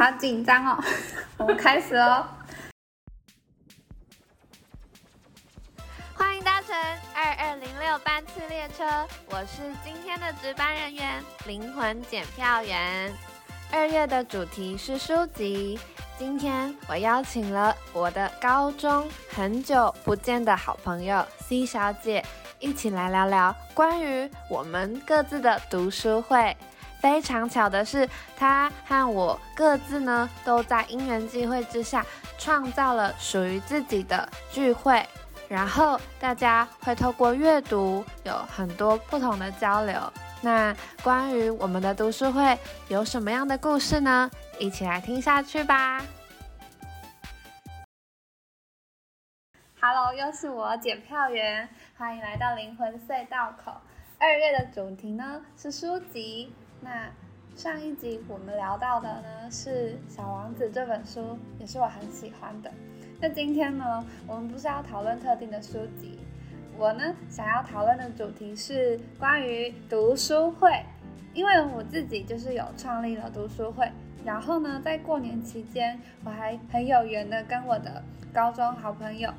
好紧张哦！我们开始哦。欢迎搭乘二二零六班次列车，我是今天的值班人员灵魂检票员。二月的主题是书籍，今天我邀请了我的高中很久不见的好朋友 C 小姐，一起来聊聊关于我们各自的读书会。非常巧的是，他和我各自呢，都在因缘际会之下，创造了属于自己的聚会。然后大家会透过阅读，有很多不同的交流。那关于我们的读书会有什么样的故事呢？一起来听下去吧。Hello，又是我检票员，欢迎来到灵魂隧道口。二月的主题呢是书籍。那上一集我们聊到的呢是《小王子》这本书，也是我很喜欢的。那今天呢，我们不是要讨论特定的书籍，我呢想要讨论的主题是关于读书会，因为我自己就是有创立了读书会，然后呢，在过年期间，我还很有缘的跟我的高中好朋友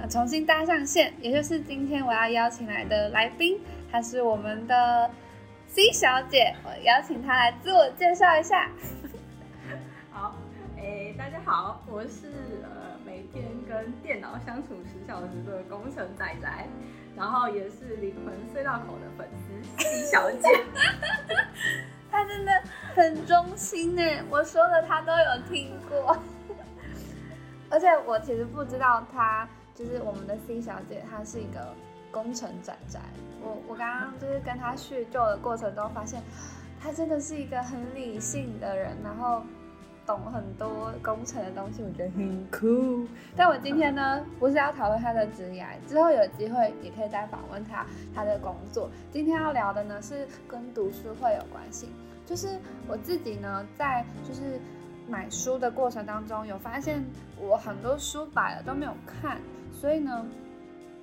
啊重新搭上线，也就是今天我要邀请来的来宾，他是我们的。C 小姐，我邀请她来自我介绍一下。好，哎，大家好，我是呃每天跟电脑相处十小时的工程仔仔，然后也是灵魂隧道口的粉丝 C 小姐。她真的很忠心呢，我说的她都有听过。而且我其实不知道她就是我们的 C 小姐，她是一个。工程展展，我我刚刚就是跟他叙旧的过程中，发现他真的是一个很理性的人，然后懂很多工程的东西，我觉得很酷。但我今天呢，不是要讨论他的职业，之后有机会也可以再访问他他的工作。今天要聊的呢，是跟读书会有关系，就是我自己呢，在就是买书的过程当中，有发现我很多书摆了都没有看，所以呢。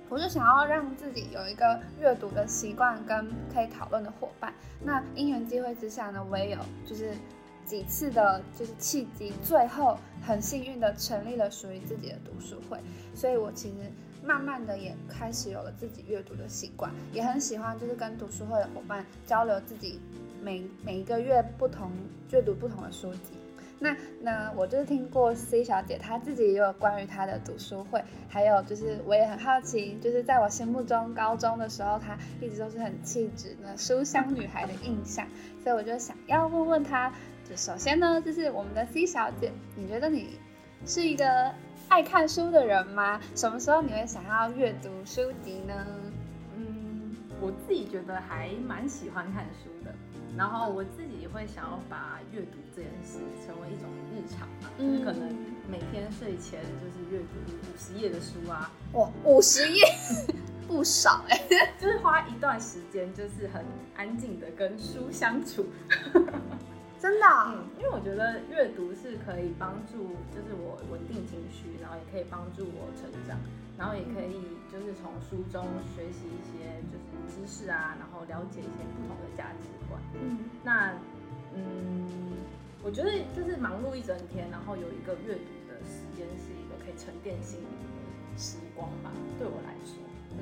我就想要让自己有一个阅读的习惯跟可以讨论的伙伴。那因缘机会之下呢，我也有就是几次的，就是契机，最后很幸运的成立了属于自己的读书会。所以我其实慢慢的也开始有了自己阅读的习惯，也很喜欢就是跟读书会的伙伴交流自己每每一个月不同阅读不同的书籍。那那我就是听过 C 小姐她自己也有关于她的读书会，还有就是我也很好奇，就是在我心目中高中的时候，她一直都是很气质的书香女孩的印象，所以我就想要问问她，就首先呢，就是我们的 C 小姐，你觉得你是一个爱看书的人吗？什么时候你会想要阅读书籍呢？嗯，我自己觉得还蛮喜欢看书的。然后我自己会想要把阅读这件事成为一种日常嘛，就是可能每天睡前就是阅读五十页的书啊，哇，五十页不少哎，就是花一段时间，就是很安静的跟书相处。真的，嗯，因为我觉得阅读是可以帮助，就是我稳定情绪，然后也可以帮助我成长，然后也可以就是从书中学习一些就是知识啊，然后了解一些不同的价值观。嗯，那嗯，我觉得就是忙碌一整天，然后有一个阅读的时间，是一个可以沉淀心灵的时光吧。对我来说，嗯，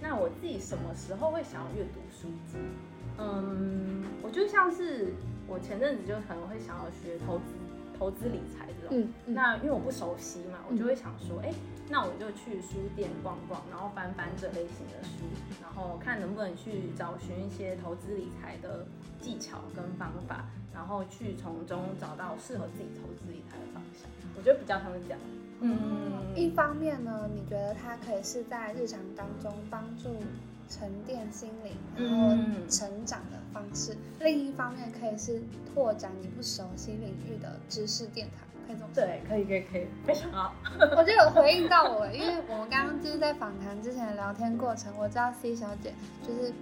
那我自己什么时候会想要阅读书籍？嗯，我就像是。我前阵子就可能会想要学投资、投资理财这种，那因为我不熟悉嘛，我就会想说，哎，那我就去书店逛逛，然后翻翻这类型的书，然后看能不能去找寻一些投资理财的技巧跟方法，然后去从中找到适合自己投资理财的方向。我觉得比较像是这样。嗯，一方面呢，你觉得它可以是在日常当中帮助。沉淀心灵，然后成长的方式。另一方面，可以是拓展你不熟悉领域的知识殿堂，可以这么说。对，可以，可以，可以，非常好。我就有回应到我，因为我们刚刚就是在访谈之前的聊天过程，我知道 C 小姐就是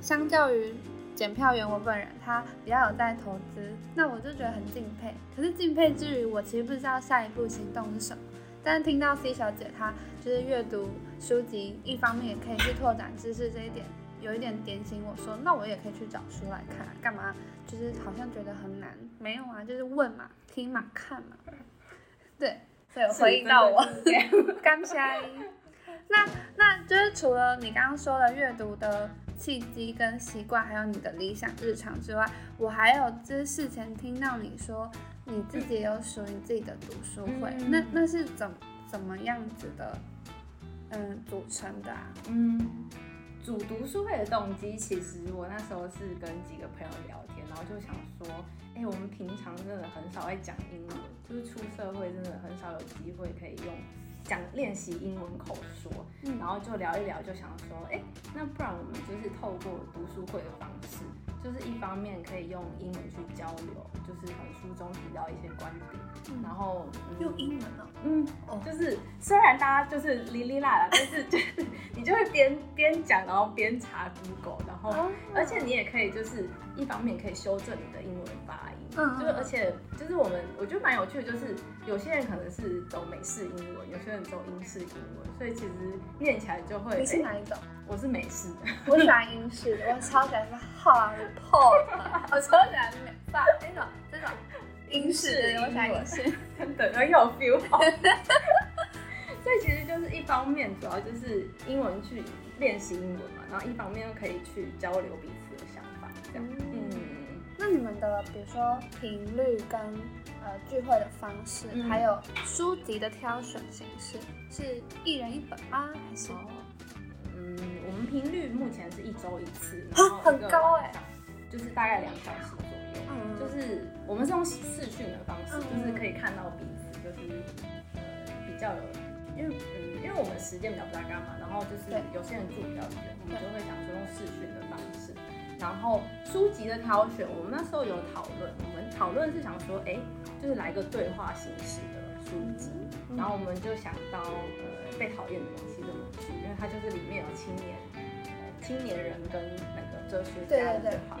相较于检票员我本人，她比较有在投资，那我就觉得很敬佩。可是敬佩之余，我其实不知道下一步行动是什么。但是听到 C 小姐她就是阅读书籍，一方面也可以去拓展知识这一点，有一点点醒我说，那我也可以去找书来看，干嘛？就是好像觉得很难，没有啊，就是问嘛，听嘛，看嘛，对，所以有回应到我，刚下一。那那就是除了你刚刚说的阅读的契机跟习惯，还有你的理想日常之外，我还有就是事前听到你说你自己有属于自己的读书会，那那是怎怎么样子的？嗯，组成的。嗯，组读书会的动机，其实我那时候是跟几个朋友聊天，然后就想说，哎，我们平常真的很少爱讲英文，就是出社会真的很少有机会可以用。讲练习英文口说，然后就聊一聊，就想说，哎，那不然我们就是透过读书会的方式，就是一方面可以用英文去交流，就是可能书中提到一些观点，然后用英文哦，嗯，就是虽然大家就是哩哩啦啦，但是边边讲，然后边查 Google，然后而且你也可以就是一方面可以修正你的英文发音。嗯，就是而且就是我们我觉得蛮有趣的，就是有些人可能是走美式英文，有些人走英式英文，所以其实念起来就会。你是哪一种？我是美式的，我喜欢英式的，我超喜欢 hard，我超喜欢美发那种这种英式的，我喜欢英式，真的很有 feel。方面主要就是英文去练习英文嘛，然后一方面又可以去交流彼此的想法，这样。嗯。那你们的比如说频率跟呃聚会的方式，还有书籍的挑选形式，是一人一本吗？还是？嗯，我们频率目前是一周一次，很高哎，就是大概两小时左右。嗯，就是我们是用视讯的方式，就是可以看到彼此，就是呃比较有，因为嗯因为我们时间比较不大干嘛，然后就是有些人住比较远，我们就会想说用视讯的方式。然后书籍的挑选，我们那时候有讨论，我们讨论是想说，哎，就是来个对话形式的书籍。然后我们就想到，呃，被讨厌的勇气这本书，因为它就是里面有青年，青年人跟那个哲学家的对话。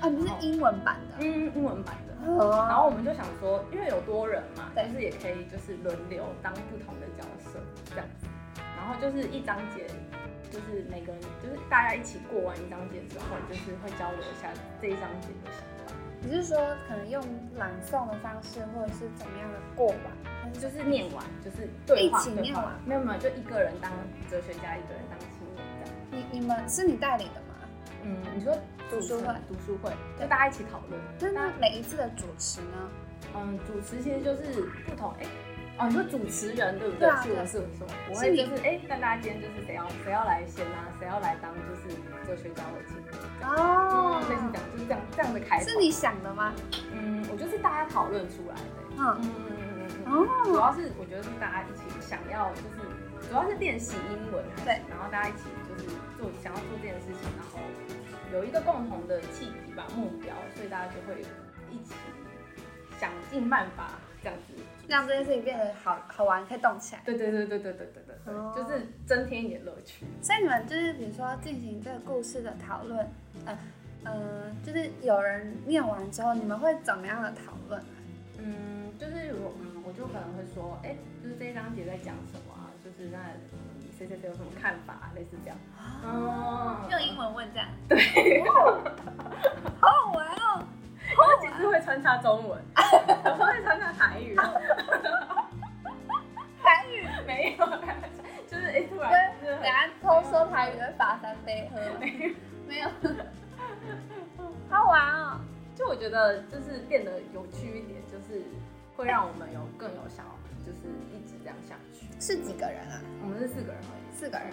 啊，你是英文版的？嗯，英文版的。然后我们就想说，因为有多人嘛，但是也可以就是轮流当不同的角色这样子。然后就是一章节。就是每个人，就是大家一起过完一章节之后，就是会交流一下这一章节的想法。你是说可能用朗诵的方式，或者是怎么样的过完？就是念完，就是对话？念完？没有没有，就一个人当哲学家，一个人当青年这样。你你们是你带领的吗？嗯，你说读书会，读书会，就大家一起讨论。那每一次的主持呢？嗯，主持其实就是不同哎。哦，你说主持人对不对？是我是我说，我会就是哎，那大家今天就是谁要谁要来先啊？谁要来当就是做学家或经理？哦，类似讲就是这样这样的开是你想的吗？嗯，我就是大家讨论出来的。嗯嗯嗯嗯嗯。哦，主要是我觉得是大家一起想要就是主要是练习英文，对，然后大家一起就是做想要做这件事情，然后有一个共同的契机吧目标，所以大家就会一起想尽办法这样子。让这件事情变得好好玩，可以动起来。对对对对对对对对对，就是增添一点乐趣。所以你们就是比如说进行这个故事的讨论，呃嗯，就是有人念完之后，你们会怎么样的讨论？嗯，就是我嗯，我就可能会说，哎，就是这一章节在讲什么啊？就是那谁谁谁有什么看法，类似这样。哦，用英文问这样。对。好好玩哦。我其实会穿插中文，我会穿插台语。台语 没有，就是哎突然，等下偷说台语会罚三杯喝。没有，好玩哦！就我觉得，就是变得有趣一点，就是会让我们有更有想，就是一直这样下去。是几个人啊？我们是四个人而已，四个人。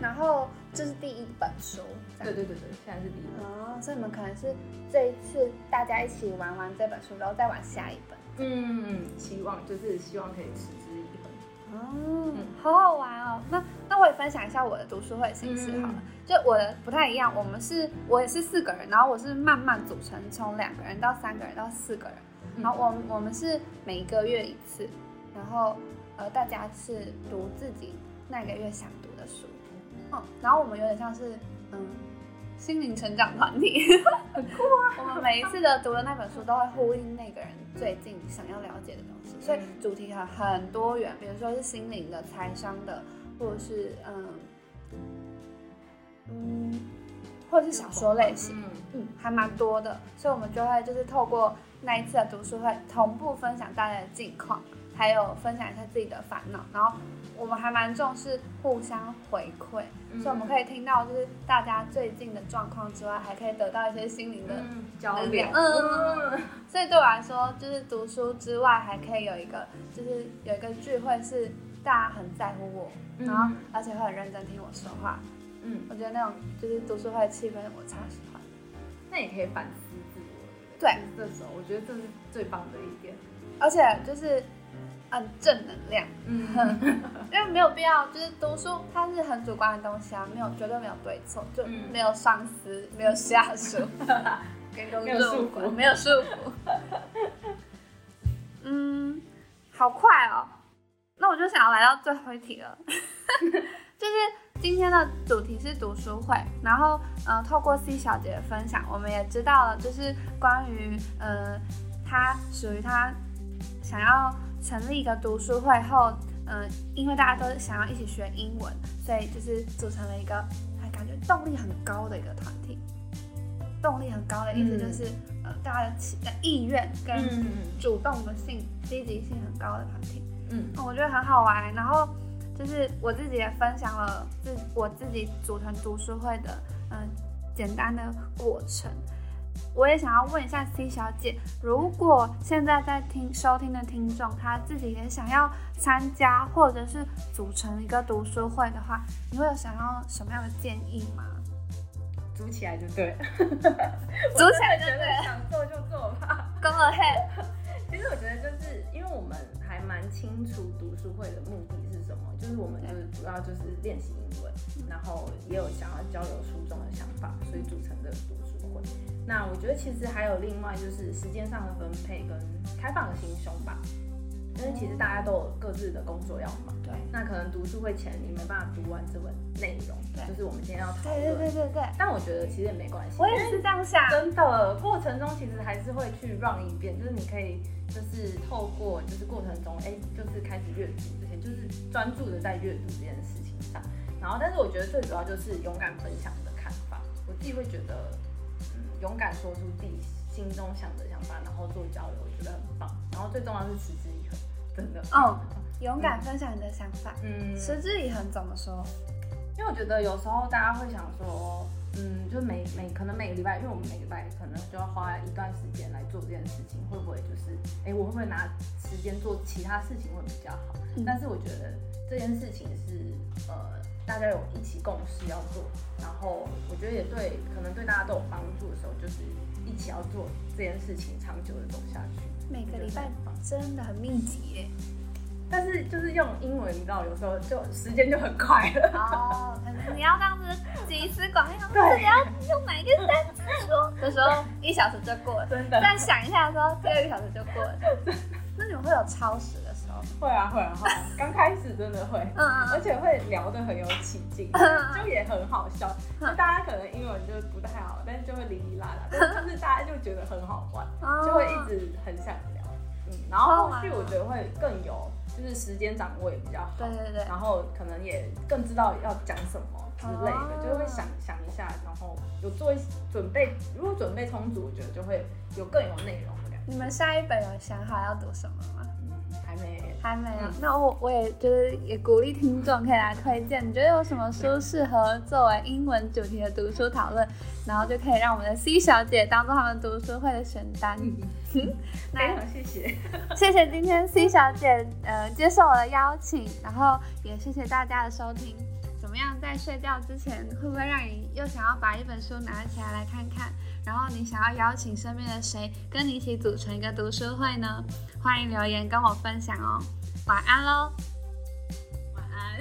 然后这是第一本书，对对对对，现在是第一本哦，所以你们可能是这一次大家一起玩完这本书，然后再玩下一本。嗯，希望就是希望可以持之以恒。哦，好好玩哦。那那我也分享一下我的读书会形式好了，就我的不太一样，我们是我也是四个人，然后我是慢慢组成，从两个人到三个人到四个人，然后我我们是每一个月一次，然后呃大家是读自己那个月想读的书。嗯，然后我们有点像是，嗯，心灵成长团体，很酷啊。我们每一次的读的那本书都会呼应那个人最近想要了解的东西，所以主题很很多元，比如说是心灵的、财商的，或者是嗯嗯或者是小说类型，嗯嗯，还蛮多的，所以我们就会就是透过那一次的读书会，同步分享大家的近况，还有分享一下自己的烦恼，然后我们还蛮重视互相回馈，嗯所以我们可以听到就是大家最近的状况之外，还可以得到一些心灵的嗯交流。嗯，所以对我来说，就是读书之外，还可以有一个，就是有一个聚会是大家很在乎我，嗯然后而且会很认真听我说话，嗯，我觉得那种就是读书会的气氛我超喜欢。那也可以反思自我，对。这时候我觉得这是最棒的一点。而且就是很正能量，嗯，因为没有必要，就是读书它是很主观的东西啊，没有绝对没有对错，就嗯。没有上司，没有下属，跟工没有束作无关缚没有束缚。嗯，好快哦，那我就想要来到最后一题了，就是今天的主题是读书会，然后呃，透过 C 小姐的分享，我们也知道了，就是关于呃，她属于她想要成立一个读书会后，嗯、因为大家都想要一起学英文，所以就是组成了一个还感觉动力很高的一个团体。动力很高的意思就是，呃，大家的起的意愿跟嗯主动的性、积极性很高的团体。嗯嗯我觉得很好玩。然后就是我自己也分享了自我自己组成读书会的嗯、简单的过程。我也想要问一下 C 小姐，如果现在在听收听的听众，他自己也想要参加或者是组成一个读书会的话，你会有想要什么样的建议吗？组起来就对了，组起来就对想做就做吧。Go ahead。我觉得就是因为我们还蛮清楚读书会的目的是什么，就是我们就是主要就是练习英文，然后也有想要交流书中的想法，所以组成的读书会。那我觉得其实还有另外就是时间上的分配跟开放的心胸吧，因为其实大家都有各自的工作要忙。对那可能读书会前你没办法读完这本内容，对就是我们今天要讨对对论。对对对，但我觉得其实也没关系，我也是这样想。真的过程中其实还是会去 run 一遍，就是你可以就是透过就是过程中，哎、就是开始阅读这些，就是专注的在阅读这件事情上。然后，但是我觉得最主要就是勇敢分享你的看法。我自己会觉得，嗯，勇敢说出自己心中想的想法，然后做交流，我觉得很棒。然后最重要是持之以恒，真的。嗯，勇敢分享你的想法，嗯，持之以恒怎么说？因为我觉得有时候大家会想说，嗯，就每每可能每个礼拜，因为我们每个礼拜可能就要花一段时间来做这件事情，会不会就是，哎，我会不会拿时间做其他事情会比较好？嗯但是我觉得这件事情是，呃，大家有一起共识要做，然后我觉得也对，可能对大家都有帮助的时候，就是一起要做这件事情，长久的走下去。每个礼拜真的很密集耶。但是就是用英文，你知道，有时候就时间就很快了。哦，可能你要这样子集思广益，对自己要用哪一个单词说的时候，一小时就过了。真的再想一下的时候，第二个小时就过了。那你们会有超时？会啊会啊会啊，刚开始真的会。嗯嗯而且会聊得很有起劲，嗯就也很好笑。就大家可能英文就是不太好，但是就会哩哩啦啦，但是就是大家就觉得很好玩，嗯，就会一直很想聊。嗯，然后后续我觉得会更有，就是时间掌握也比较好对，对对，然后可能也更知道要讲什么之类的，哦就会想想一下，然后有做一准备。如果准备充足，我觉得就会有更有内容的感觉。你们下一本有想好要读什么吗？嗯，还没。还没有嗯，那我我也就是也鼓励听众可以来推荐，你觉得有什么书适合作为英文主题的读书讨论，然后就可以让我们的 C 小姐当做他们读书会的选单。非那常谢谢。谢谢今天 C 小姐呃接受我的邀请，然后也谢谢大家的收听。怎么样，在睡觉之前会不会让你又想要把一本书拿起来来看看？然后你想要邀请身边的谁跟你一起组成一个读书会呢？欢迎留言跟我分享哦。晚安喽。晚安。